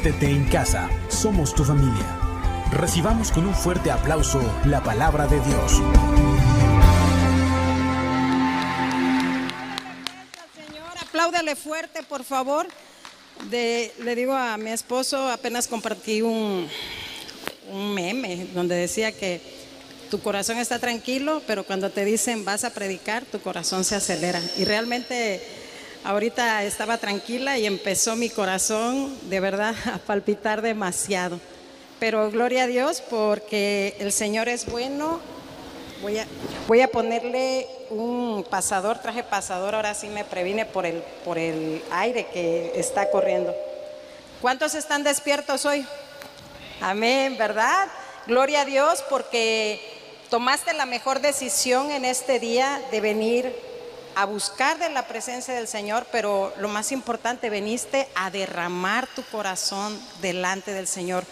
Siéntete en casa, somos tu familia. Recibamos con un fuerte aplauso la palabra de Dios. Señor, fuerte, por favor. De, le digo a mi esposo, apenas compartí un, un meme donde decía que tu corazón está tranquilo, pero cuando te dicen vas a predicar, tu corazón se acelera. Y realmente ahorita estaba tranquila y empezó mi corazón de verdad a palpitar demasiado. Pero gloria a Dios porque el Señor es bueno. Voy a, voy a ponerle un pasador, traje pasador, ahora sí me previne por el, por el aire que está corriendo. ¿Cuántos están despiertos hoy? Amén, ¿verdad? Gloria a Dios porque tomaste la mejor decisión en este día de venir a buscar de la presencia del Señor, pero lo más importante, veniste a derramar tu corazón delante del Señor.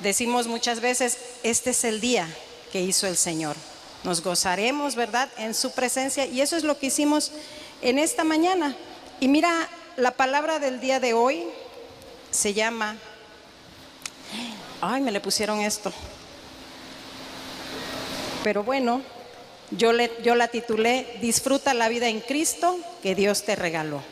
Decimos muchas veces, este es el día que hizo el Señor. Nos gozaremos, ¿verdad?, en su presencia y eso es lo que hicimos en esta mañana. Y mira, la palabra del día de hoy se llama Ay, me le pusieron esto. Pero bueno, yo, la titulé Disfruta la vida en Cristo que Dios te regaló.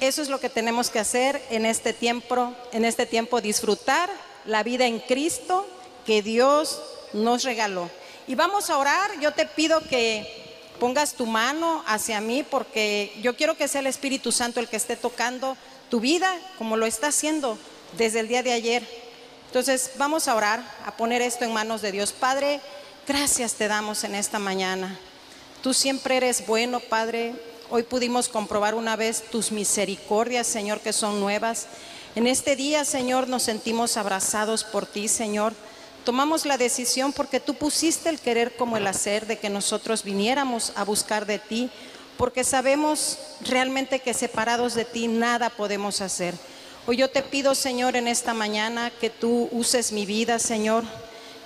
Eso es lo que tenemos que hacer en este tiempo, en este tiempo disfrutar la vida en Cristo que Dios nos regaló. Y vamos a orar, yo te pido que pongas tu mano hacia mí porque yo quiero que sea el Espíritu Santo el que esté tocando tu vida como lo está haciendo desde el día de ayer. Entonces vamos a orar, a poner esto en manos de Dios. Padre, gracias te damos en esta mañana. Tú siempre eres bueno, Padre. Hoy pudimos comprobar una vez tus misericordias, Señor, que son nuevas. En este día, Señor, nos sentimos abrazados por ti, Señor. Tomamos la decisión porque tú pusiste el querer como el hacer de que nosotros viniéramos a buscar de ti, porque sabemos realmente que separados de ti nada podemos hacer. Hoy yo te pido, Señor, en esta mañana que tú uses mi vida, Señor,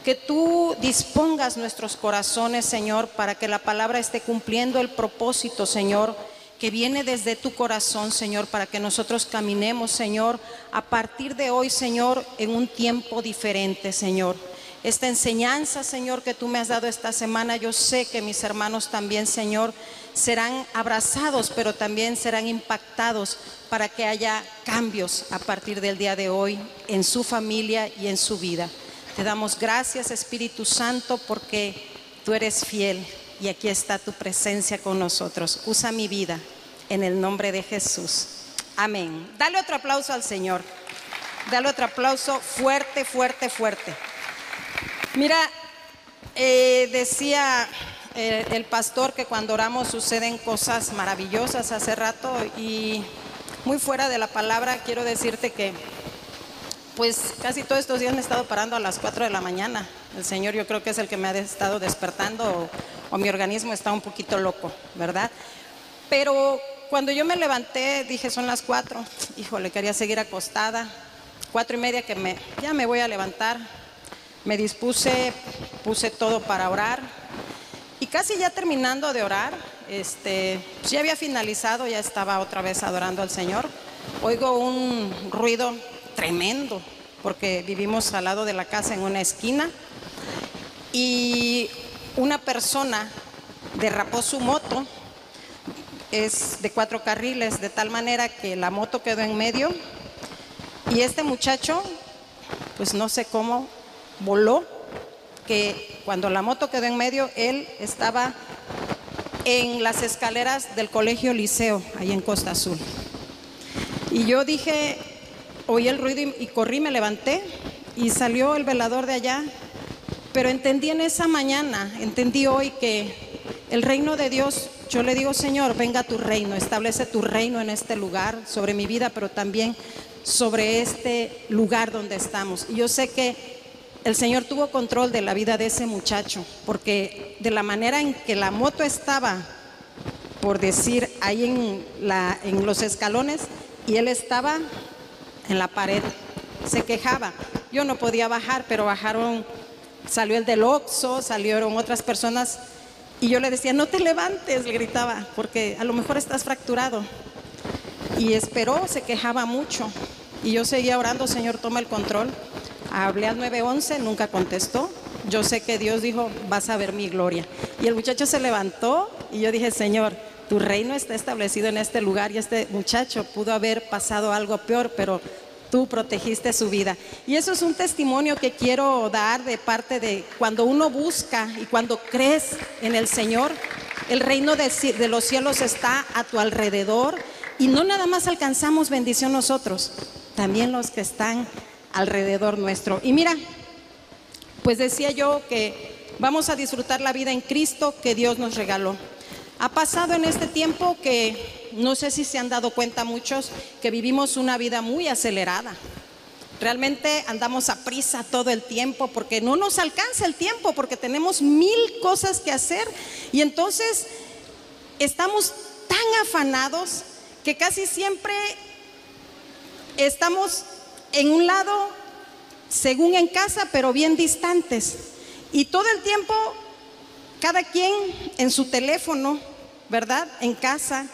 que tú dispongas nuestros corazones, Señor, para que la palabra esté cumpliendo el propósito, Señor, que viene desde tu corazón, Señor, para que nosotros caminemos, Señor, a partir de hoy, Señor, en un tiempo diferente, Señor. Esta enseñanza, Señor, que tú me has dado esta semana, yo sé que mis hermanos también, Señor, serán abrazados, pero también serán impactados para que haya cambios a partir del día de hoy en su familia y en su vida. Te damos gracias, Espíritu Santo, porque tú eres fiel y aquí está tu presencia con nosotros. Usa mi vida en el nombre de Jesús. Amén. Dale otro aplauso al Señor. Dale otro aplauso fuerte, fuerte, fuerte. Mira, eh, decía eh, el pastor que cuando oramos suceden cosas maravillosas hace rato y muy fuera de la palabra quiero decirte que pues casi todos estos días me he estado parando a las 4 de la mañana. El Señor yo creo que es el que me ha estado despertando o, mi organismo está un poquito loco, ¿verdad? Pero cuando yo me levanté dije son las 4, híjole, quería seguir acostada, cuatro y media que me, ya me voy a levantar, me dispuse, puse todo para orar y casi ya terminando de orar, este, pues ya había finalizado, ya estaba otra vez adorando al Señor. Oigo un ruido tremendo, porque vivimos al lado de la casa en una esquina, y una persona derrapó su moto, es de cuatro carriles, de tal manera que la moto quedó en medio, y este muchacho, pues no sé cómo, voló que cuando la moto quedó en medio, él estaba en las escaleras del colegio Liceo, ahí en Costa Azul. Y yo dije, oí el ruido y, corrí, me levanté y salió el velador de allá. Pero entendí en esa mañana, entendí hoy que el reino de Dios, yo le digo, Señor, venga tu reino, establece tu reino en este lugar, sobre mi vida, pero también sobre este lugar donde estamos. Y yo sé que el Señor tuvo control de la vida de ese muchacho, porque de la manera en que la moto estaba, por decir, ahí en los escalones, y él estaba en la pared, se quejaba. Yo no podía bajar, pero bajaron, salió el del Oxxo, salieron otras personas, y yo le decía, no te levantes, le gritaba, porque a lo mejor estás fracturado. y esperó, se quejaba mucho. Y yo seguía orando, Señor, toma el control. Hablé al 911, nunca contestó. Yo sé que Dios dijo, vas a ver mi gloria. Y el muchacho se levantó y yo dije, Señor, tu reino está establecido en este lugar y este muchacho pudo haber pasado algo peor, pero tú protegiste su vida. Y eso es un testimonio que quiero dar de parte de cuando uno busca y cuando crees en el Señor, el reino de, los cielos está a tu alrededor y no nada más alcanzamos bendición nosotros, también los que están alrededor nuestro. Y mira, pues decía yo que vamos a disfrutar la vida en Cristo que Dios nos regaló. Ha pasado en este tiempo que no sé si se han dado cuenta muchos que vivimos una vida muy acelerada. Realmente andamos a prisa todo el tiempo porque no nos alcanza el tiempo, porque tenemos mil cosas que hacer y entonces estamos tan afanados que casi siempre estamos en un lado, según en casa, pero bien distantes. Y todo el tiempo, cada quien en su teléfono, ¿verdad? En casa,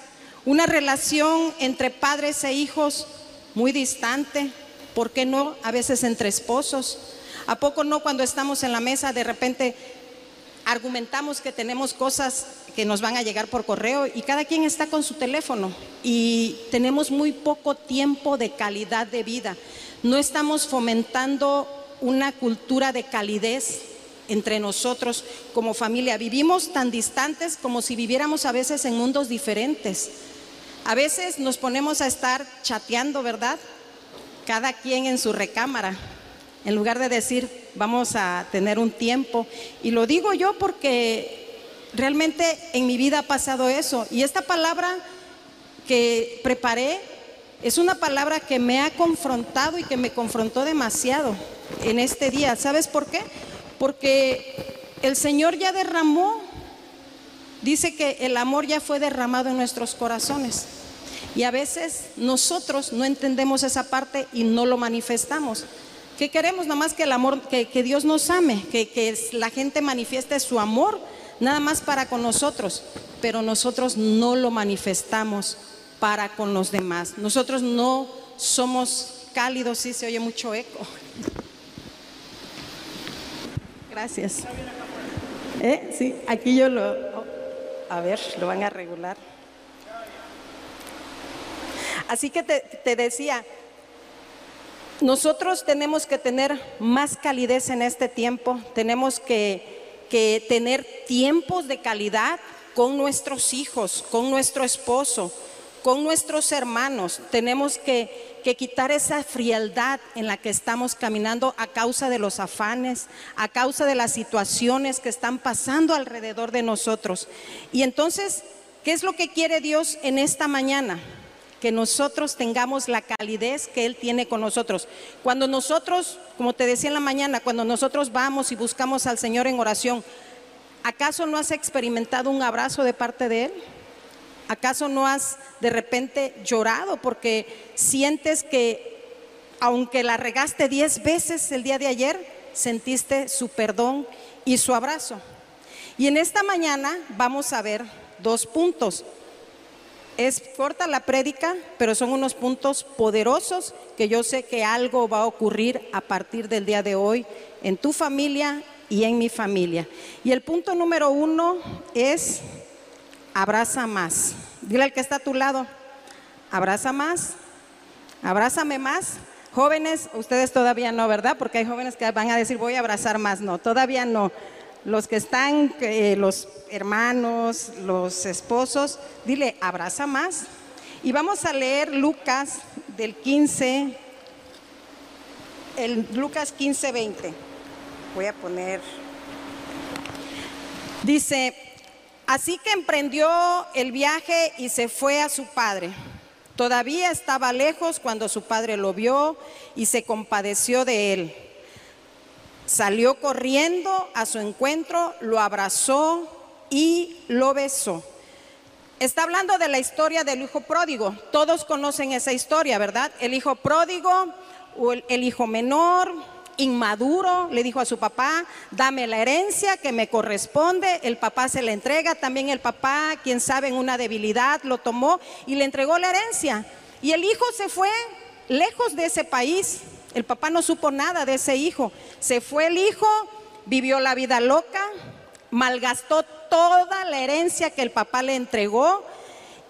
una relación entre padres e hijos muy distante, ¿por qué no? A veces entre esposos. ¿A poco no cuando estamos en la mesa de repente argumentamos que tenemos cosas que nos van a llegar por correo y cada quien está con su teléfono y tenemos muy poco tiempo de calidad de vida. No estamos fomentando una cultura de calidez entre nosotros como familia. Vivimos tan distantes como si viviéramos a veces en mundos diferentes. A veces nos ponemos a estar chateando, ¿verdad? Cada quien en su recámara, en lugar de decir, vamos a tener un tiempo. Y lo digo yo porque realmente en mi vida ha pasado eso. Y esta palabra que preparé es una palabra que me ha confrontado y que me confrontó demasiado en este día. ¿Sabes por qué? porque el Señor ya derramó, dice que el amor ya fue derramado en nuestros corazones. Y a veces nosotros no entendemos esa parte y no lo manifestamos. ¿Qué queremos? Nada más que el amor, que, Dios nos ame, que, que la gente manifieste su amor, nada más para con nosotros, pero nosotros no lo manifestamos para con los demás. Nosotros no somos cálidos, sí se oye mucho eco. Gracias. ¿Eh? Sí, aquí yo lo... a ver, lo van a regular. Así que te, decía, nosotros tenemos que tener más calidez en este tiempo, tenemos que, que tener tiempos de calidad con nuestros hijos, con nuestro esposo, con nuestros hermanos. Tenemos que, quitar esa frialdad en la que estamos caminando a causa de los afanes, a causa de las situaciones que están pasando alrededor de nosotros. Y entonces, ¿qué es lo que quiere Dios en esta mañana? Que nosotros tengamos la calidez que Él tiene con nosotros. Cuando nosotros, como te decía en la mañana, cuando nosotros vamos y buscamos al Señor en oración, ¿acaso no has experimentado un abrazo de parte de Él? ¿Acaso no has de repente llorado porque sientes que aunque la regaste diez veces el día de ayer, sentiste su perdón y su abrazo? Y en esta mañana vamos a ver dos puntos. Es corta la prédica, pero son unos puntos poderosos que yo sé que algo va a ocurrir a partir del día de hoy en tu familia y en mi familia. Y el punto número uno es abraza más. Dile al que está a tu lado, abraza más, abrázame más. Jóvenes, ustedes todavía no, ¿verdad? Porque hay jóvenes que van a decir, voy a abrazar más. No, todavía no. Los que están, eh, los hermanos, los esposos, dile, abraza más. Y vamos a leer Lucas del 15, el Lucas 15, 20. Voy a poner, dice, Así que emprendió el viaje y se fue a su padre. Todavía estaba lejos cuando su padre lo vio y se compadeció de él. Salió corriendo a su encuentro, lo abrazó y lo besó. Está hablando de la historia del hijo pródigo. Todos conocen esa historia, ¿verdad? El hijo pródigo, o el hijo menor, inmaduro, le dijo a su papá, dame la herencia que me corresponde, el papá se la entrega, también el papá, quien sabe en una debilidad, lo tomó y le entregó la herencia. Y el hijo se fue lejos de ese país. El papá no supo nada de ese hijo. Se fue el hijo, vivió la vida loca, malgastó toda la herencia que el papá le entregó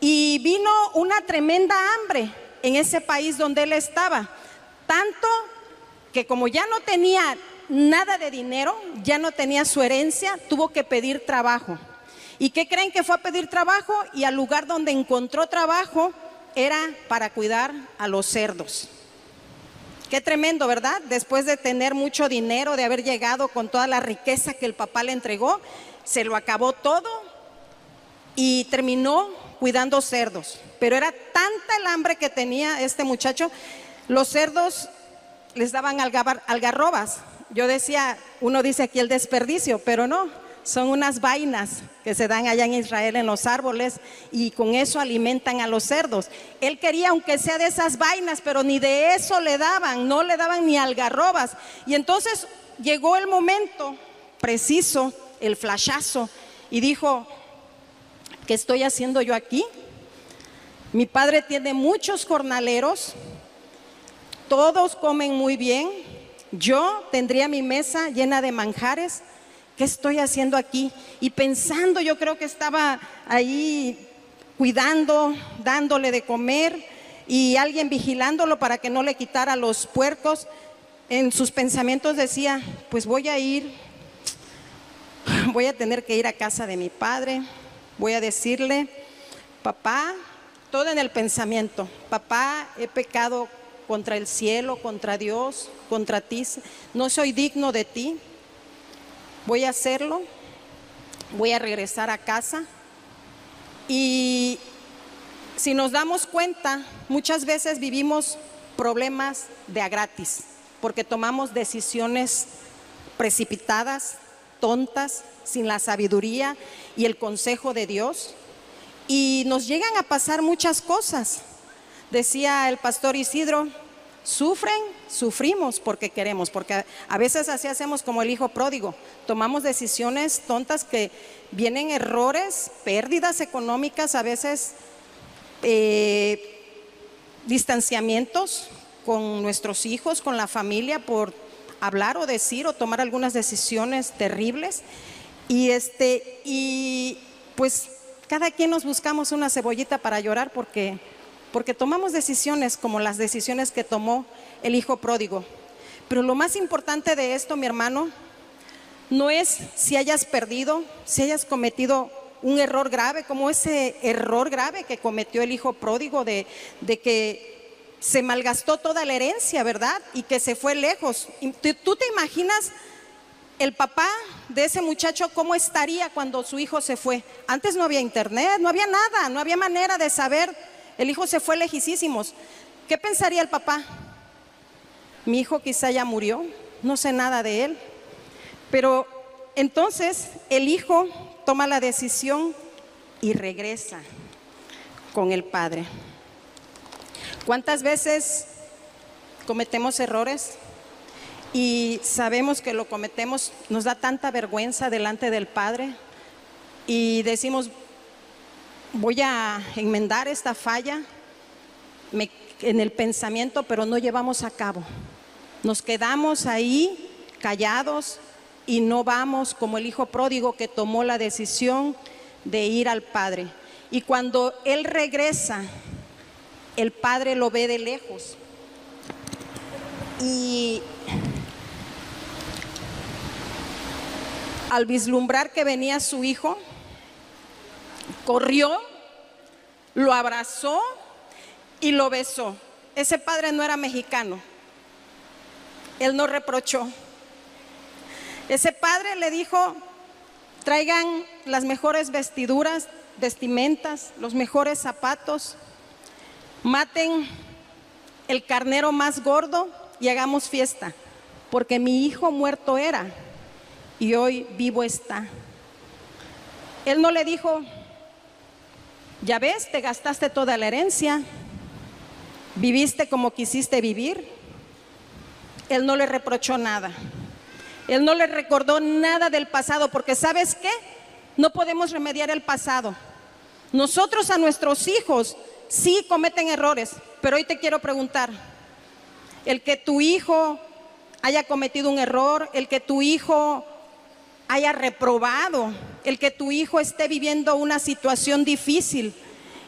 y vino una tremenda hambre en ese país donde él estaba. Tanto que como ya no tenía nada de dinero, ya no tenía su herencia, tuvo que pedir trabajo. ¿Y qué creen que fue a pedir trabajo? Y al lugar donde encontró trabajo era para cuidar a los cerdos. Qué tremendo, ¿verdad? Después de tener mucho dinero, de haber llegado con toda la riqueza que el papá le entregó, se lo acabó todo y terminó cuidando cerdos. Pero era tanta el hambre que tenía este muchacho, los cerdos les daban algarrobas. Yo decía, uno dice aquí el desperdicio, pero no, son unas vainas que se dan allá en Israel en los árboles y con eso alimentan a los cerdos. Él quería, aunque sea de esas vainas, pero ni de eso le daban, no le daban ni algarrobas. Y entonces llegó el momento preciso, el flashazo, y dijo, ¿qué estoy haciendo yo aquí? Mi padre tiene muchos jornaleros, todos comen muy bien, yo tendría mi mesa llena de manjares, ¿qué estoy haciendo aquí? Y pensando, yo creo que estaba ahí cuidando, dándole de comer y alguien vigilándolo para que no le quitara los puercos. En sus pensamientos decía, pues voy a ir, voy a tener que ir a casa de mi padre, voy a decirle, papá, todo en el pensamiento, papá, he pecado contra el cielo, contra Dios, contra ti, no soy digno de ti, voy a hacerlo, voy a regresar a casa y si nos damos cuenta, muchas veces vivimos problemas de a gratis, porque tomamos decisiones precipitadas, tontas, sin la sabiduría y el consejo de Dios. Y nos llegan a pasar muchas cosas. Decía el pastor Isidro, sufren, sufrimos porque queremos, porque a veces así hacemos como el hijo pródigo, tomamos decisiones tontas que vienen errores, pérdidas económicas, a veces eh, distanciamientos con nuestros hijos, con la familia por hablar o decir o tomar algunas decisiones terribles. Y este, y pues cada quien nos buscamos una cebollita para llorar porque, porque tomamos decisiones como las decisiones que tomó el hijo pródigo. Pero lo más importante de esto, mi hermano, no es si hayas perdido, si hayas cometido un error grave, como ese error grave que cometió el hijo pródigo de, que se malgastó toda la herencia, ¿verdad? Y que se fue lejos. ¿Tú te imaginas el papá de ese muchacho cómo estaría cuando su hijo se fue? Antes no había internet, no había nada, no había manera de saber. El hijo se fue lejísimos. ¿Qué pensaría el papá? Mi hijo quizá ya murió, no sé nada de él. Pero entonces el hijo toma la decisión y regresa con el padre. ¿Cuántas veces cometemos errores y sabemos que lo cometemos, nos da tanta vergüenza delante del Padre y decimos, voy a enmendar esta falla en el pensamiento, pero no llevamos a cabo. Nos quedamos ahí callados y no vamos como el hijo pródigo que tomó la decisión de ir al Padre. Y cuando Él regresa, el padre lo ve de lejos. Y al vislumbrar que venía su hijo, corrió, lo abrazó y lo besó. Ese padre no era mexicano. Él no reprochó. Ese padre le dijo, traigan las mejores vestiduras, vestimentas, los mejores zapatos, maten el carnero más gordo y hagamos fiesta, porque mi hijo muerto era y hoy vivo está. Él no le dijo, ya ves, te gastaste toda la herencia, viviste como quisiste vivir. Él no le reprochó nada. Él no le recordó nada del pasado, porque sabes qué? No podemos remediar el pasado. Nosotros a nuestros hijos Sí cometen errores, pero hoy te quiero preguntar, el que tu hijo haya cometido un error, el que tu hijo haya reprobado, el que tu hijo esté viviendo una situación difícil,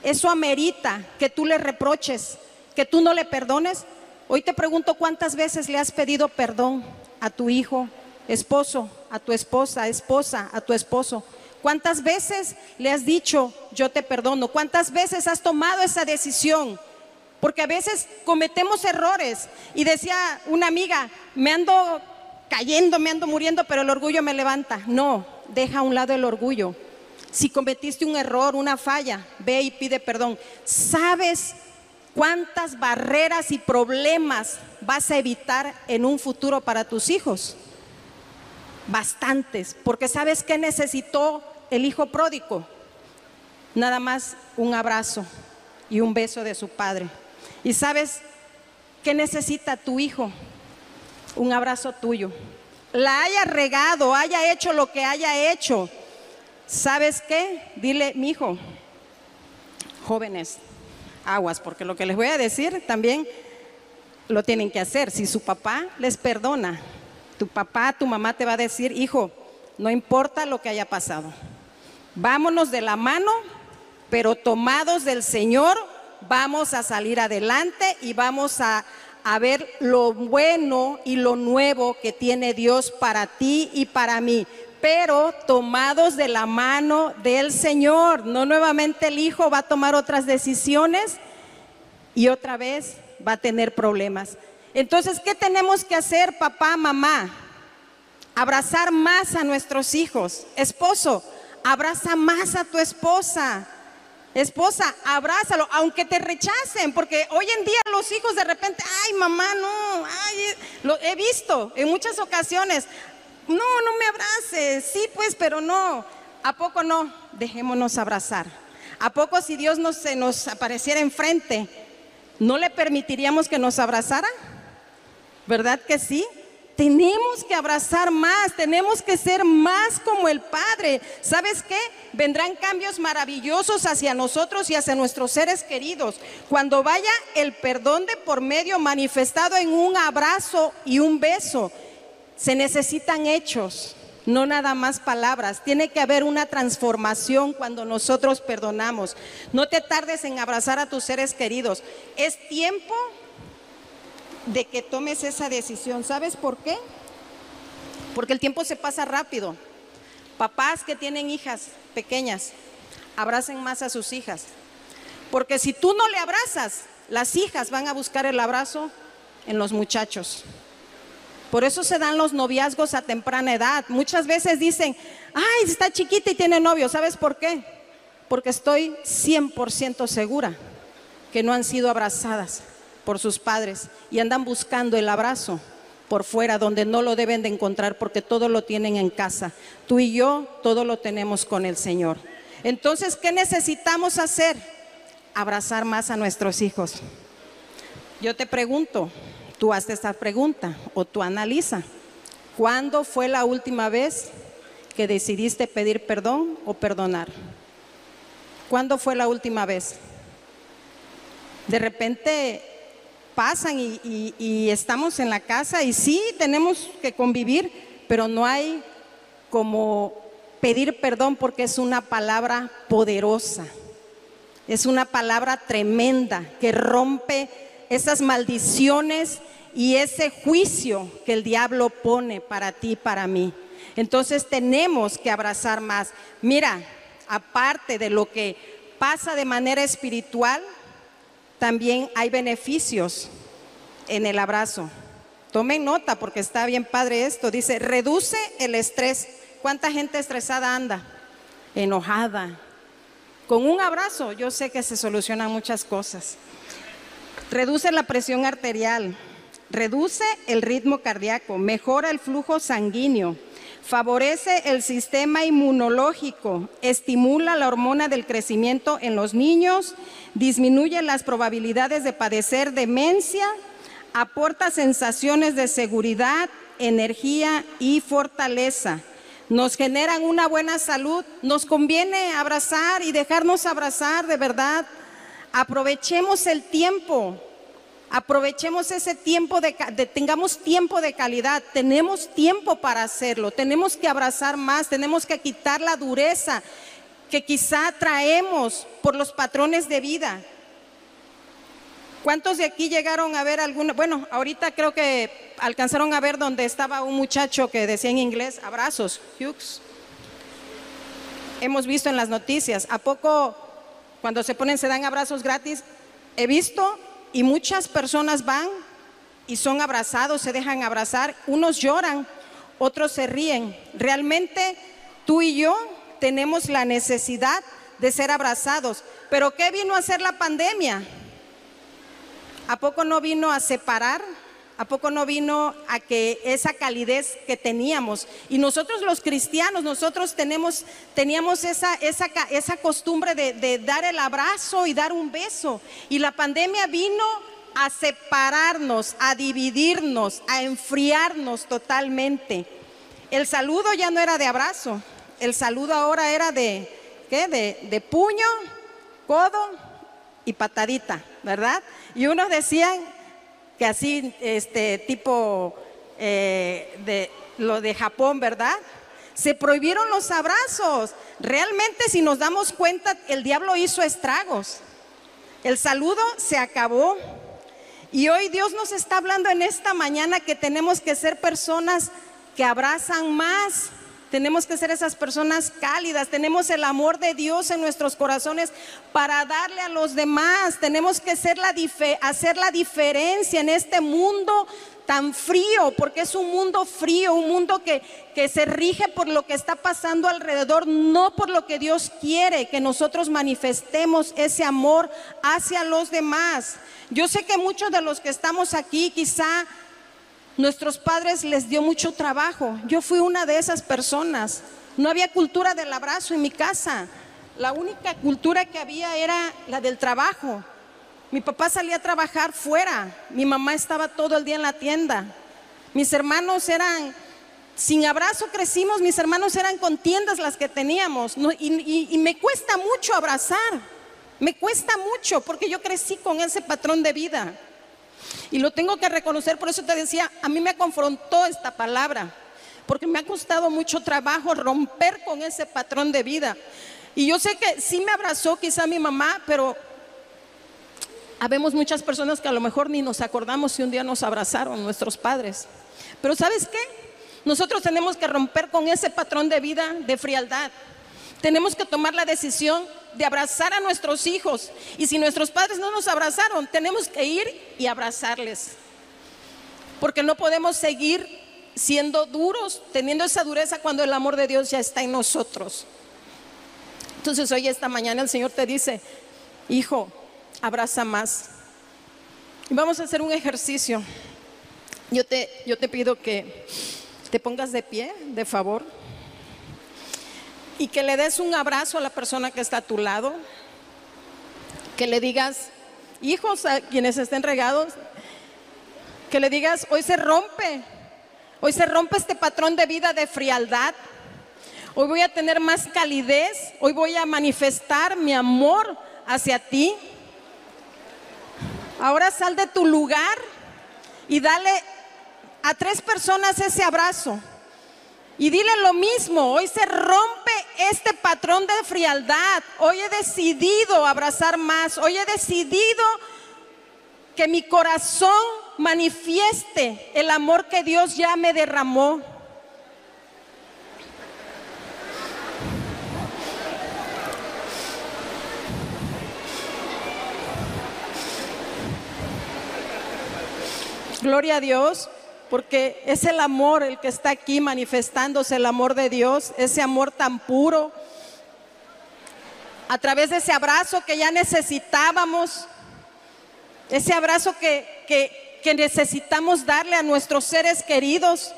eso amerita que tú le reproches, que tú no le perdones. Hoy te pregunto cuántas veces le has pedido perdón a tu hijo, esposo, a tu esposa, esposa, a tu esposo. ¿Cuántas veces le has dicho, yo te perdono? ¿Cuántas veces has tomado esa decisión? Porque a veces cometemos errores. Y decía una amiga, me ando cayendo, me ando muriendo, pero el orgullo me levanta. No, deja a un lado el orgullo. Si cometiste un error, una falla, ve y pide perdón. ¿Sabes cuántas barreras y problemas vas a evitar en un futuro para tus hijos? Bastantes, porque ¿sabes qué necesitó el hijo pródigo? Nada más un abrazo y un beso de su padre. ¿Y sabes qué necesita tu hijo? Un abrazo tuyo. La haya regado, haya hecho lo que haya hecho. ¿Sabes qué? Dile, mi hijo, jóvenes, aguas, porque lo que les voy a decir también lo tienen que hacer. Si su papá les perdona, tu papá, tu mamá te va a decir, hijo, no importa lo que haya pasado. Vámonos de la mano, pero tomados del Señor, vamos a salir adelante y vamos a, a ver lo bueno y lo nuevo que tiene Dios para ti y para mí pero tomados de la mano del Señor. No nuevamente el hijo va a tomar otras decisiones y otra vez va a tener problemas. Entonces, ¿qué tenemos que hacer, papá, mamá? Abrazar más a nuestros hijos. Esposo, abraza más a tu esposa. Esposa, abrázalo, aunque te rechacen, porque hoy en día los hijos de repente, ay mamá, no, ay, lo he visto en muchas ocasiones, no, no me abraces, sí pues, pero no, ¿a poco no? Dejémonos abrazar. ¿A poco si Dios nos, se nos apareciera enfrente, no le permitiríamos que nos abrazara? ¿Verdad que sí? Tenemos que abrazar más, tenemos que ser más como el Padre. ¿Sabes qué? Vendrán cambios maravillosos hacia nosotros y hacia nuestros seres queridos. Cuando vaya el perdón de por medio manifestado en un abrazo y un beso, se necesitan hechos, no nada más palabras. Tiene que haber una transformación cuando nosotros perdonamos. No te tardes en abrazar a tus seres queridos. Es tiempo de que tomes esa decisión. ¿Sabes por qué? Porque el tiempo se pasa rápido. Papás que tienen hijas pequeñas, abracen más a sus hijas. Porque si tú no le abrazas, las hijas van a buscar el abrazo en los muchachos. Por eso se dan los noviazgos a temprana edad. Muchas veces dicen, ay, está chiquita y tiene novio. ¿Sabes por qué? Porque estoy 100% segura que no han sido abrazadas por sus padres y andan buscando el abrazo por fuera donde no lo deben de encontrar porque todo lo tienen en casa. Tú y yo todo lo tenemos con el Señor. Entonces, ¿qué necesitamos hacer? Abrazar más a nuestros hijos. Yo te pregunto, tú haces esta pregunta o tú analiza. ¿Cuándo fue la última vez que decidiste pedir perdón o perdonar? ¿Cuándo fue la última vez? De repente pasan y, estamos en la casa y sí tenemos que convivir, pero no hay como pedir perdón porque es una palabra poderosa, es una palabra tremenda que rompe esas maldiciones y ese juicio que el diablo pone para ti y para mí. Entonces tenemos que abrazar más. Mira, aparte de lo que pasa de manera espiritual, también hay beneficios en el abrazo. Tomen nota porque está bien padre esto. Dice, reduce el estrés. ¿Cuánta gente estresada anda? Enojada. Con un abrazo yo sé que se solucionan muchas cosas. Reduce la presión arterial, reduce el ritmo cardíaco, mejora el flujo sanguíneo, favorece el sistema inmunológico, estimula la hormona del crecimiento en los niños, disminuye las probabilidades de padecer demencia, aporta sensaciones de seguridad, energía y fortaleza. Nos generan una buena salud. Nos conviene abrazar y dejarnos abrazar de verdad Aprovechemos el tiempo. Aprovechemos ese tiempo de, tengamos tiempo de calidad, tenemos tiempo para hacerlo, tenemos que abrazar más, tenemos que quitar la dureza que quizá traemos por los patrones de vida. ¿Cuántos de aquí llegaron a ver alguna? Bueno, ahorita creo que alcanzaron a ver donde estaba un muchacho que decía en inglés, abrazos, Hughes. Hemos visto en las noticias, ¿a poco cuando se ponen se dan abrazos gratis? He visto y muchas personas van y son abrazados, se dejan abrazar, unos lloran, otros se ríen. Realmente tú y yo tenemos la necesidad de ser abrazados. Pero ¿qué vino a hacer la pandemia? ¿A poco no vino a separar? ¿A poco no vino a que esa calidez que teníamos? Y nosotros los cristianos, nosotros tenemos, teníamos esa, esa, esa costumbre de, dar el abrazo y dar un beso. Y la pandemia vino a separarnos, a dividirnos, a enfriarnos totalmente. El saludo ya no era de abrazo, el saludo ahora era de, ¿qué? De, de puño, codo y patadita, ¿verdad? Y unos decían, que así, este tipo eh, de lo de Japón, ¿verdad? Se prohibieron los abrazos. Realmente, si nos damos cuenta, el diablo hizo estragos. El saludo se acabó. Y hoy Dios nos está hablando en esta mañana que tenemos que ser personas que abrazan más, tenemos que ser esas personas cálidas. Tenemos el amor de Dios en nuestros corazones para darle a los demás. Tenemos que hacer la diferencia en este mundo tan frío, porque es un mundo frío, un mundo que, que se rige por lo que está pasando alrededor, no por lo que Dios quiere, que nosotros manifestemos ese amor hacia los demás. Yo sé que muchos de los que estamos aquí quizá Nuestros padres les dio mucho trabajo. Yo fui una de esas personas. No había cultura del abrazo en mi casa. La única cultura que había era la del trabajo. Mi papá salía a trabajar fuera. Mi mamá estaba todo el día en la tienda. Mis hermanos eran, sin abrazo crecimos, mis hermanos eran con tiendas las que teníamos. y, y me cuesta mucho abrazar. Me cuesta mucho porque yo crecí con ese patrón de vida. Y lo tengo que reconocer, por eso te decía, a mí me confrontó esta palabra, porque me ha costado mucho trabajo romper con ese patrón de vida. Y yo sé que sí me abrazó quizá mi mamá, pero habemos muchas personas que a lo mejor ni nos acordamos si un día nos abrazaron nuestros padres. Pero ¿sabes qué? Nosotros tenemos que romper con ese patrón de vida de frialdad. Tenemos que tomar la decisión de abrazar a nuestros hijos. Y si nuestros padres no nos abrazaron, tenemos que ir y abrazarles. Porque no podemos seguir siendo duros, teniendo esa dureza cuando el amor de Dios ya está en nosotros. Entonces hoy esta mañana el Señor te dice, hijo, abraza más. Y vamos a hacer un ejercicio. Yo te, yo te pido que te pongas de pie, de favor y que le des un abrazo a la persona que está a tu lado, que le digas, hijos a quienes estén regados, que le digas, hoy se rompe, hoy se rompe este patrón de vida de frialdad, hoy voy a tener más calidez, hoy voy a manifestar mi amor hacia ti. Ahora sal de tu lugar y dale a tres personas ese abrazo. Y dile lo mismo, hoy se rompe este patrón de frialdad. Hoy he decidido abrazar más. Hoy he decidido que mi corazón manifieste el amor que Dios ya me derramó. Gloria a Dios porque es el amor el que está aquí manifestándose, el amor de Dios, ese amor tan puro. A través de ese abrazo que ya necesitábamos, ese abrazo que, que, necesitamos darle a nuestros seres queridos.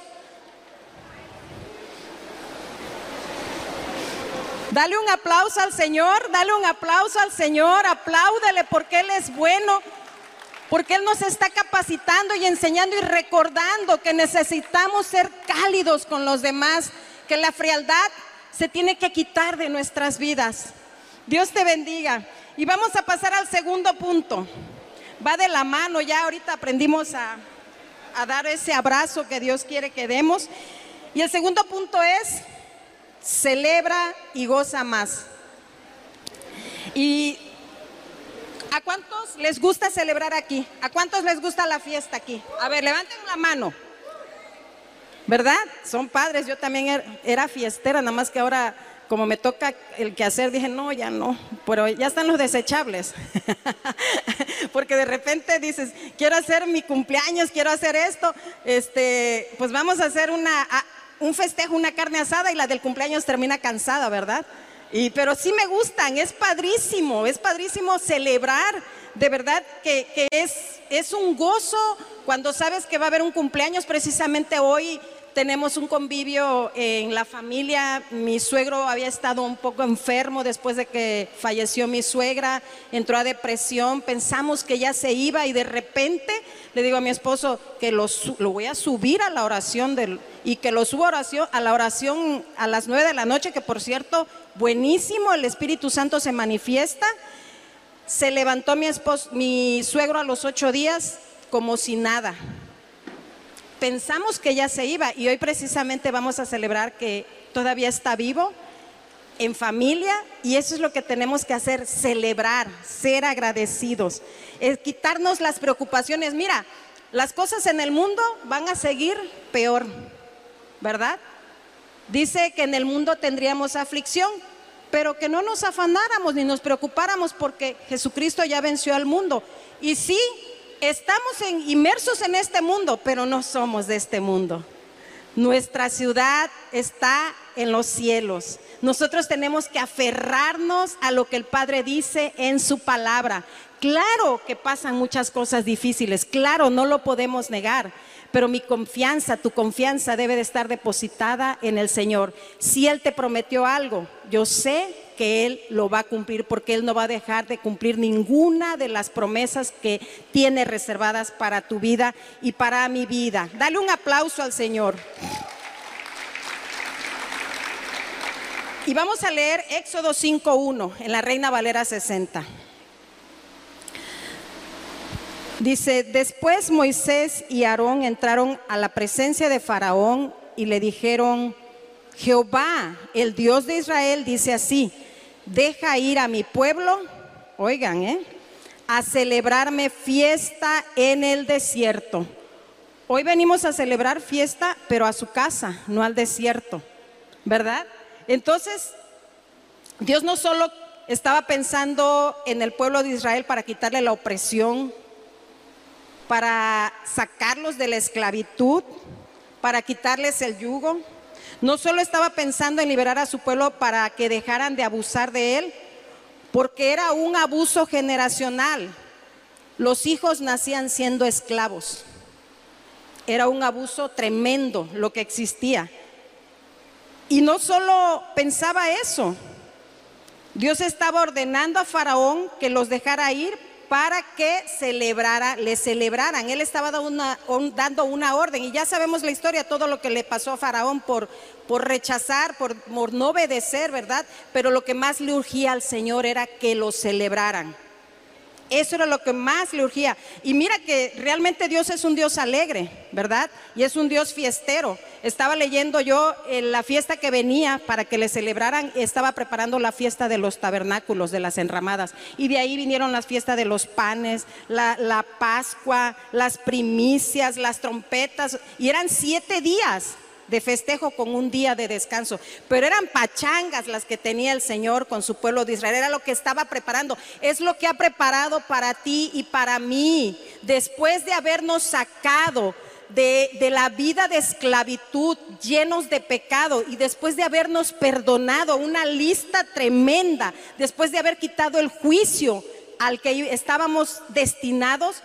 Dale un aplauso al Señor, dale un aplauso al Señor, apláudele porque Él es bueno porque Él nos está capacitando y enseñando y recordando que necesitamos ser cálidos con los demás, que la frialdad se tiene que quitar de nuestras vidas. Dios te bendiga. Y vamos a pasar al segundo punto. Va de la mano, ya ahorita aprendimos a, dar ese abrazo que Dios quiere que demos. Y el segundo punto es, celebra y goza más. Y ¿a cuántos les gusta celebrar aquí? ¿A cuántos les gusta la fiesta aquí? A ver, levanten la mano. ¿Verdad? Son padres, yo también er, era fiestera, nada más que ahora como me toca el que hacer, dije, no, ya no, pero ya están los desechables. Porque de repente dices, quiero hacer mi cumpleaños, quiero hacer esto, este, pues vamos a hacer una, un festejo, una carne asada y la del cumpleaños termina cansada, ¿verdad? Y, pero sí me gustan, es padrísimo, es padrísimo celebrar, de verdad que, que es, es un gozo cuando sabes que va a haber un cumpleaños precisamente hoy tenemos un convivio en la familia. Mi suegro había estado un poco enfermo después de que falleció mi suegra, entró a depresión, pensamos que ya se iba y de repente le digo a mi esposo que lo, voy a subir a la oración del, y que lo subo a, oración, a la oración a las nueve de la noche, que por cierto, buenísimo, el Espíritu Santo se manifiesta. Se levantó mi, esposo, mi suegro a los ocho días como si nada pensamos que ya se iba y hoy precisamente vamos a celebrar que todavía está vivo en familia y eso es lo que tenemos que hacer, celebrar, ser agradecidos, quitarnos las preocupaciones. Mira, las cosas en el mundo van a seguir peor, ¿verdad? Dice que en el mundo tendríamos aflicción, pero que no nos afanáramos ni nos preocupáramos porque Jesucristo ya venció al mundo. Y sí, estamos inmersos en este mundo, pero no somos de este mundo. Nuestra ciudad está en los cielos. Nosotros tenemos que aferrarnos a lo que el Padre dice en su palabra. Claro que pasan muchas cosas difíciles, claro, no lo podemos negar, pero mi confianza, tu confianza debe de estar depositada en el Señor. Si Él te prometió algo, yo sé que Él lo va a cumplir porque Él no va a dejar de cumplir ninguna de las promesas que tiene reservadas para tu vida y para mi vida. Dale un aplauso al Señor. Y vamos a leer Éxodo 5.1 en la Reina Valera 60. Dice, después Moisés y Aarón entraron a la presencia de Faraón y le dijeron, Jehová, el Dios de Israel, dice así, deja ir a mi pueblo, oigan, ¿eh? a celebrarme fiesta en el desierto. Hoy venimos a celebrar fiesta, pero a su casa, no al desierto, ¿verdad? Entonces, Dios no solo estaba pensando en el pueblo de Israel para quitarle la opresión, para sacarlos de la esclavitud, para quitarles el yugo. No solo estaba pensando en liberar a su pueblo para que dejaran de abusar de él, porque era un abuso generacional. Los hijos nacían siendo esclavos. Era un abuso tremendo lo que existía. Y no solo pensaba eso, Dios estaba ordenando a Faraón que los dejara ir para que celebrara, le celebraran. Él estaba dando una, orden y ya sabemos la historia, todo lo que le pasó a Faraón por, por rechazar, por, por no obedecer, ¿verdad? Pero lo que más le urgía al Señor era que lo celebraran. Eso era lo que más le urgía. Y mira que realmente Dios es un Dios alegre, ¿verdad? Y es un Dios fiestero. Estaba leyendo yo en la fiesta que venía para que le celebraran, estaba preparando la fiesta de los tabernáculos, de las enramadas. Y de ahí vinieron las fiestas de los panes, la, la Pascua, las primicias, las trompetas. Y eran siete días de festejo con un día de descanso. Pero eran pachangas las que tenía el Señor con su pueblo de Israel. Era lo que estaba preparando. Es lo que ha preparado para ti y para mí. Después de habernos sacado de, la vida de esclavitud, llenos de pecado, y después de habernos perdonado una lista tremenda, después de haber quitado el juicio al que estábamos destinados,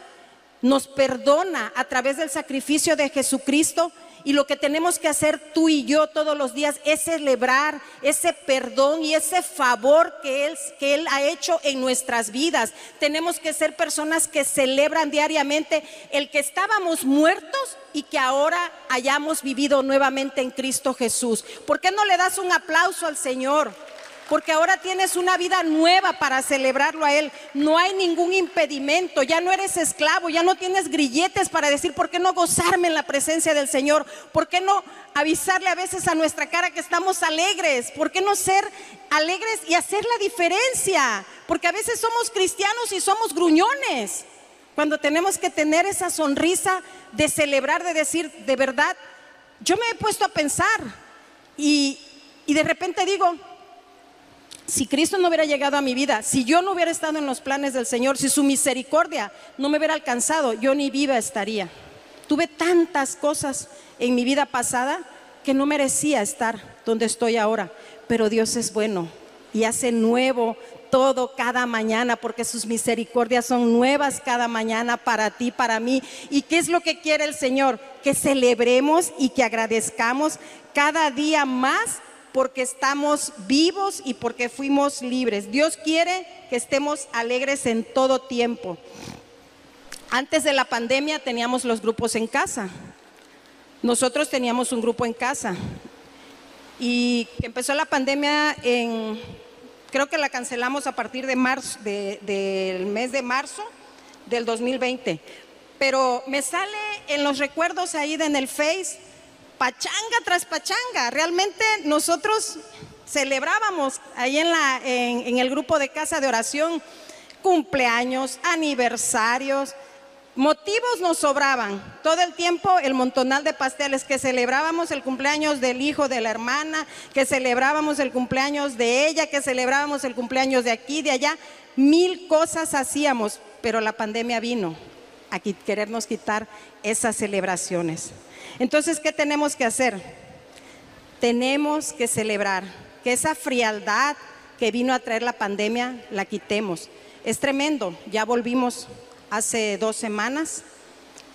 nos perdona a través del sacrificio de Jesucristo y lo que tenemos que hacer tú y yo todos los días es celebrar ese perdón y ese favor que Él, que él ha hecho en nuestras vidas. Tenemos que ser personas que celebran diariamente el que estábamos muertos y que ahora hayamos vivido nuevamente en Cristo Jesús. ¿Por qué no le das un aplauso al Señor? Porque ahora tienes una vida nueva para celebrarlo a Él. No hay ningún impedimento, ya no eres esclavo, ya no tienes grilletes para decir, ¿por qué no gozarme en la presencia del Señor? ¿Por qué no avisarle a veces a nuestra cara que estamos alegres? ¿Por qué no ser alegres y hacer la diferencia? Porque a veces somos cristianos y somos gruñones. Cuando tenemos que tener esa sonrisa de celebrar, de decir, de verdad, yo me he puesto a pensar y, y de repente digo, si Cristo no hubiera llegado a mi vida, si yo no hubiera estado en los planes del Señor, si su misericordia no me hubiera alcanzado, yo ni viva estaría. Tuve tantas cosas en mi vida pasada que no merecía estar donde estoy ahora, pero Dios es bueno y hace nuevo todo cada mañana porque sus misericordias son nuevas cada mañana para ti, para mí. ¿Y qué es lo que quiere el Señor? Que celebremos y que agradezcamos cada día más porque estamos vivos y porque fuimos libres. Dios quiere que estemos alegres en todo tiempo. Antes de la pandemia teníamos los grupos en casa. Nosotros teníamos un grupo en casa. Y empezó la pandemia en, creo que la cancelamos a partir de marzo, del mes de marzo del 2020. Pero me sale en los recuerdos ahí en el Face pachanga tras pachanga. Realmente nosotros celebrábamos ahí en, la, en, el grupo de casa de oración cumpleaños, aniversarios, motivos nos sobraban. Todo el tiempo el montonal de pasteles que celebrábamos el cumpleaños del hijo de la hermana, que celebrábamos el cumpleaños de ella, que celebrábamos el cumpleaños de aquí, de allá. Mil cosas hacíamos, pero la pandemia vino a querernos quitar esas celebraciones. Entonces, ¿qué tenemos que hacer? Tenemos que celebrar que esa frialdad que vino a traer la pandemia la quitemos. Es tremendo, ya volvimos hace dos semanas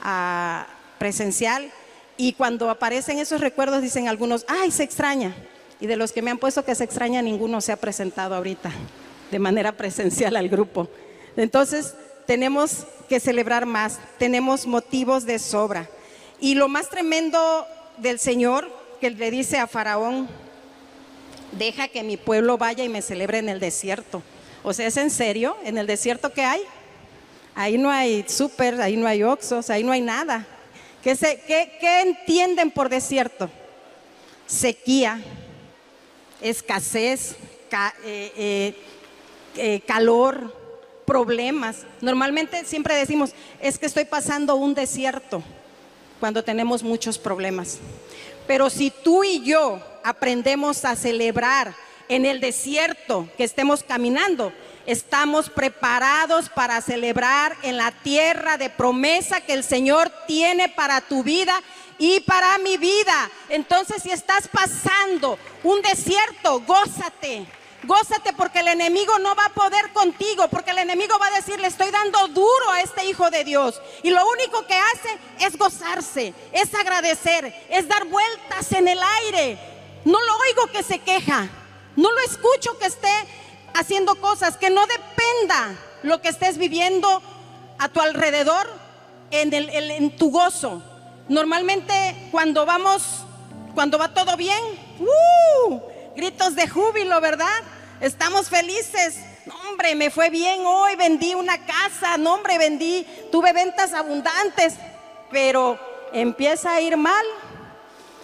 a presencial y cuando aparecen esos recuerdos dicen algunos, ay, se extraña. Y de los que me han puesto que se extraña, ninguno se ha presentado ahorita de manera presencial al grupo. Entonces, tenemos que celebrar más, tenemos motivos de sobra. Y lo más tremendo del Señor que le dice a Faraón, deja que mi pueblo vaya y me celebre en el desierto. O sea, ¿es en serio? ¿En el desierto qué hay? Ahí no hay súper, ahí no hay oxos, ahí no hay nada. ¿Qué, qué, entienden por desierto? Sequía, escasez, eh, eh, eh, calor, problemas. Normalmente siempre decimos, es que estoy pasando un desierto cuando tenemos muchos problemas. Pero si tú y yo aprendemos a celebrar en el desierto que estemos caminando, estamos preparados para celebrar en la tierra de promesa que el Señor tiene para tu vida y para mi vida. Entonces, si estás pasando un desierto, gózate Gózate porque el enemigo no va a poder contigo, porque el enemigo va a decir, le estoy dando duro a este hijo de Dios. Y lo único que hace es gozarse, es agradecer, es dar vueltas en el aire. No lo oigo que se queja, no lo escucho que esté haciendo cosas, que no dependa lo que estés viviendo a tu alrededor en, en tu gozo. Normalmente cuando vamos, cuando va todo bien, ¡uh! De júbilo, ¿verdad? Estamos felices. No, hombre, me fue bien hoy, vendí una casa, no, hombre, vendí, tuve ventas abundantes, pero empieza a ir mal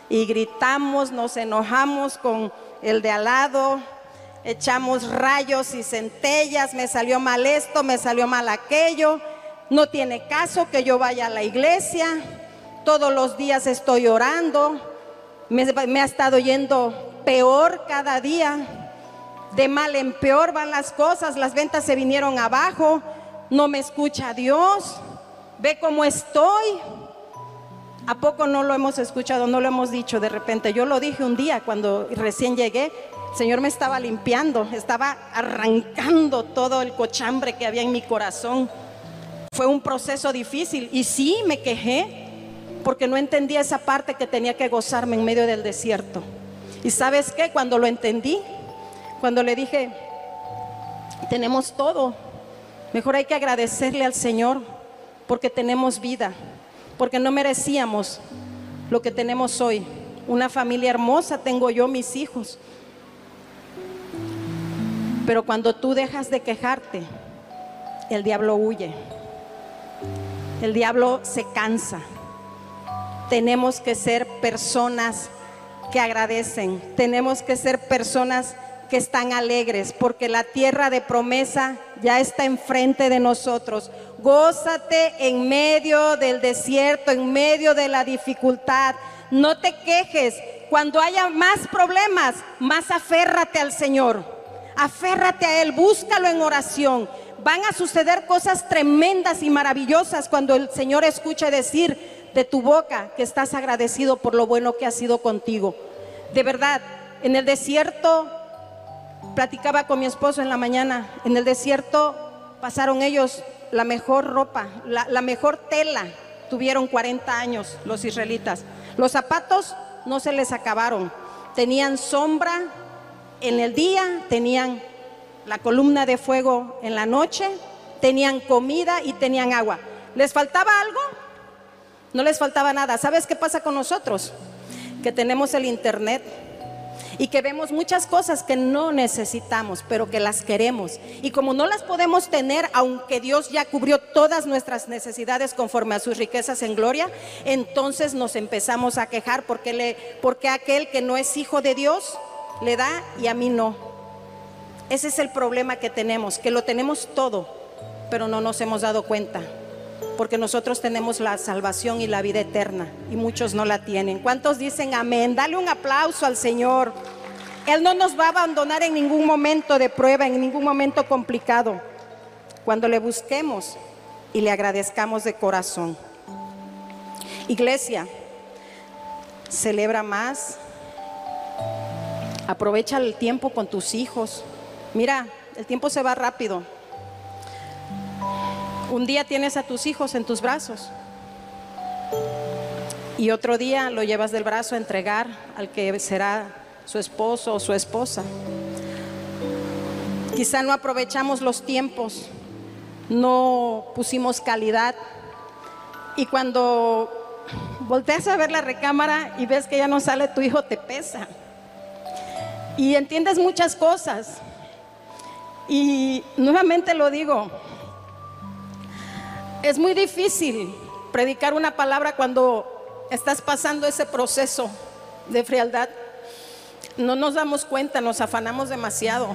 y gritamos, nos enojamos con el de al lado, echamos rayos y centellas, me salió mal esto, me salió mal aquello, no tiene caso que yo vaya a la iglesia, todos los días estoy orando, me, me ha estado yendo peor cada día. De mal en peor van las cosas, las ventas se vinieron abajo, no me escucha Dios, ve cómo estoy. ¿A poco no lo hemos escuchado, no lo hemos dicho de repente? Yo lo dije un día cuando recién llegué, el Señor me estaba limpiando, estaba arrancando todo el cochambre que había en mi corazón. Fue un proceso difícil y sí me quejé porque no entendía esa parte que tenía que gozarme en medio del desierto. Y sabes qué, cuando lo entendí, cuando le dije, tenemos todo, mejor hay que agradecerle al Señor porque tenemos vida, porque no merecíamos lo que tenemos hoy. Una familia hermosa tengo yo, mis hijos. Pero cuando tú dejas de quejarte, el diablo huye. El diablo se cansa. Tenemos que ser personas que agradecen. Tenemos que ser personas que están alegres porque la tierra de promesa ya está enfrente de nosotros. Gózate en medio del desierto, en medio de la dificultad. No te quejes. Cuando haya más problemas, más aférrate al Señor. Aférrate a Él, búscalo en oración. Van a suceder cosas tremendas y maravillosas cuando el Señor escuche decir de tu boca que estás agradecido por lo bueno que ha sido contigo. De verdad, en el desierto platicaba con mi esposo en la mañana, en el desierto pasaron ellos la mejor ropa, la, mejor tela, tuvieron 40 años los israelitas. Los zapatos no se les acabaron, tenían sombra en el día, tenían la columna de fuego en la noche, tenían comida y tenían agua. ¿Les faltaba algo? No les faltaba nada. ¿Sabes qué pasa con nosotros? Que tenemos el internet, y que vemos muchas cosas que no necesitamos, pero que las queremos. Y como no las podemos tener, aunque Dios ya cubrió todas nuestras necesidades conforme a sus riquezas en gloria, entonces nos empezamos a quejar porque, le, porque aquel que no es hijo de Dios le da y a mí no. Ese es el problema que tenemos, que lo tenemos todo, pero no nos hemos dado cuenta porque nosotros tenemos la salvación y la vida eterna y muchos no la tienen. ¿Cuántos dicen amén? Dale un aplauso al Señor. Él no nos va a abandonar en ningún momento de prueba, en ningún momento complicado, cuando le busquemos y le agradezcamos de corazón. Iglesia, celebra más, aprovecha el tiempo con tus hijos. Mira, el tiempo se va rápido. Un día tienes a tus hijos en tus brazos y otro día lo llevas del brazo a entregar al que será su esposo o su esposa. Quizá no aprovechamos los tiempos, no pusimos calidad y cuando volteas a ver la recámara y ves que ya no sale tu hijo, te pesa. Y entiendes muchas cosas. Y nuevamente lo digo, es muy difícil predicar una palabra cuando estás pasando ese proceso de frialdad. No nos damos cuenta, nos afanamos demasiado.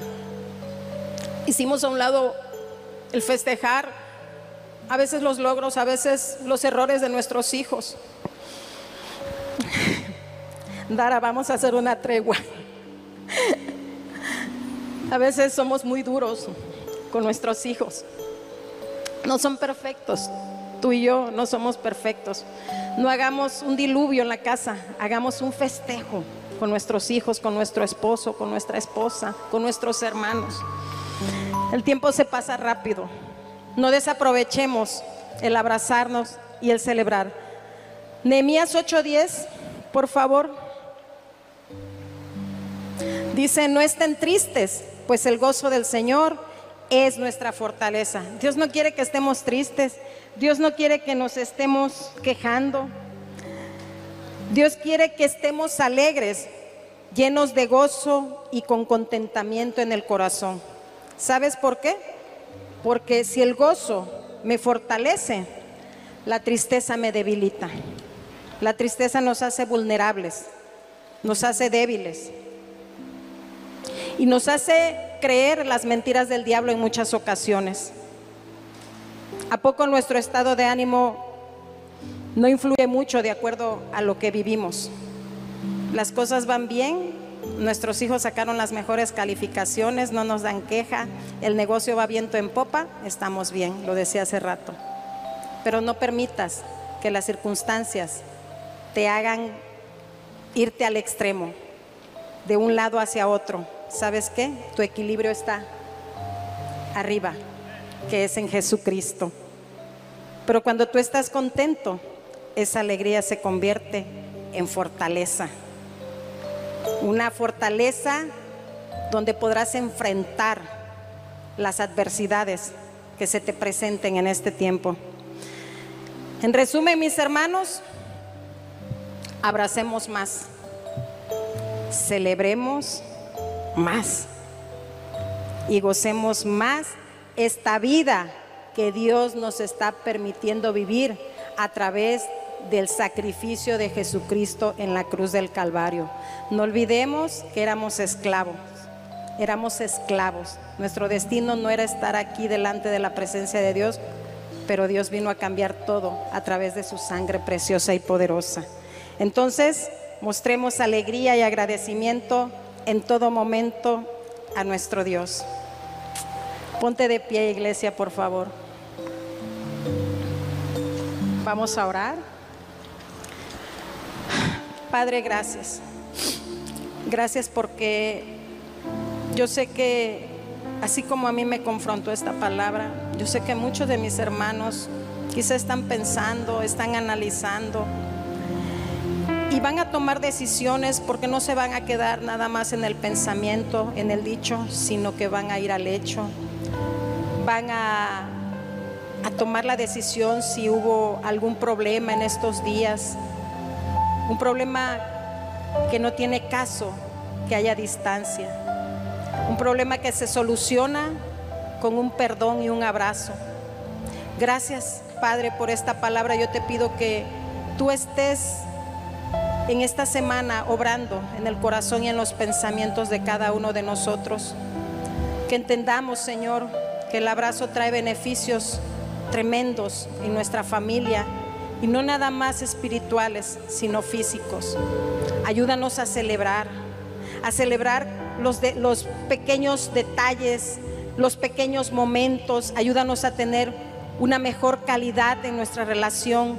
Hicimos a un lado el festejar, a veces los logros, a veces los errores de nuestros hijos. Dara, vamos a hacer una tregua. A veces somos muy duros con nuestros hijos. No son perfectos. Tú y yo no somos perfectos. No hagamos un diluvio en la casa, hagamos un festejo con nuestros hijos, con nuestro esposo, con nuestra esposa, con nuestros hermanos. El tiempo se pasa rápido. No desaprovechemos el abrazarnos y el celebrar. Nehemías 8:10, por favor. Dice, no estén tristes, pues el gozo del Señor es nuestra fortaleza. Dios no quiere que estemos tristes, Dios no quiere que nos estemos quejando. Dios quiere que estemos alegres, llenos de gozo y con contentamiento en el corazón. ¿Sabes por qué? Porque si el gozo me fortalece, la tristeza me debilita. La tristeza nos hace vulnerables, nos hace débiles y nos hace creer las mentiras del diablo en muchas ocasiones. ¿A poco nuestro estado de ánimo no influye mucho de acuerdo a lo que vivimos? Las cosas van bien, nuestros hijos sacaron las mejores calificaciones, no nos dan queja, el negocio va viento en popa, estamos bien, lo decía hace rato. Pero no permitas que las circunstancias te hagan irte al extremo, de un lado hacia otro ¿sabes qué? Tu equilibrio está arriba, que es en Jesucristo. Pero cuando tú estás contento, esa alegría se convierte en fortaleza. Una fortaleza donde podrás enfrentar las adversidades que se te presenten en este tiempo. En resumen, mis hermanos, abracemos más, celebremos más. y gocemos más esta vida que Dios nos está permitiendo vivir a través del sacrificio de Jesucristo en la cruz del Calvario. No olvidemos que éramos esclavos, éramos esclavos. Nuestro destino no era estar aquí delante de la presencia de Dios, pero Dios vino a cambiar todo a través de su sangre preciosa y poderosa. Entonces, mostremos alegría y agradecimiento en todo momento a nuestro Dios. Ponte de pie, iglesia, por favor. Vamos a orar. Padre, gracias. Gracias porque yo sé que así como a mí me confrontó esta palabra, yo sé que muchos de mis hermanos quizá están pensando, están analizando y van a tomar decisiones porque no se van a quedar nada más en el pensamiento, en el dicho, sino que van a ir al hecho. Van a, a tomar la decisión si hubo algún problema en estos días, un problema que no tiene caso que haya distancia, un problema que se soluciona con un perdón y un abrazo. Gracias, Padre, por esta palabra. Yo te pido que tú estés en esta semana obrando en el corazón y en los pensamientos de cada uno de nosotros. Que entendamos, Señor, que el abrazo trae beneficios tremendos en nuestra familia y no nada más espirituales, sino físicos. Ayúdanos a celebrar, a celebrar los, pequeños detalles, los pequeños momentos. Ayúdanos a tener una mejor calidad en nuestra relación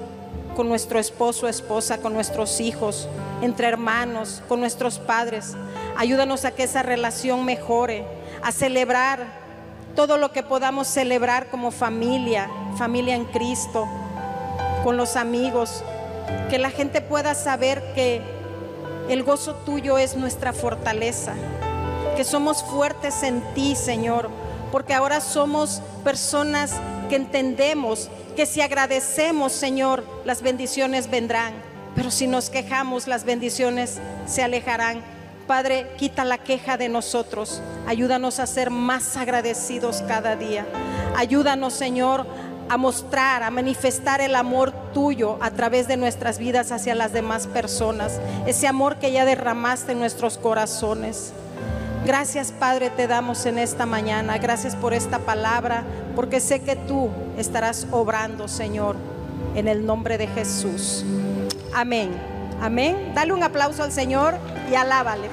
con nuestro esposo, esposa, con nuestros hijos, entre hermanos, con nuestros padres. Ayúdanos a que esa relación mejore, a celebrar todo lo que podamos celebrar como familia, familia en Cristo, con los amigos, que la gente pueda saber que el gozo tuyo es nuestra fortaleza, que somos fuertes en ti, Señor, porque ahora somos personas que entendemos que si agradecemos, Señor, las bendiciones vendrán, pero si nos quejamos, las bendiciones se alejarán. Padre, quita la queja de nosotros. Ayúdanos a ser más agradecidos cada día. Ayúdanos, Señor, a mostrar, a manifestar el amor tuyo a través de nuestras vidas hacia las demás personas. Ese amor que ya derramaste en nuestros corazones. Gracias Padre te damos en esta mañana. Gracias por esta palabra, porque sé que tú estarás obrando, Señor, en el nombre de Jesús. Amén. Amén. Dale un aplauso al Señor y alábale.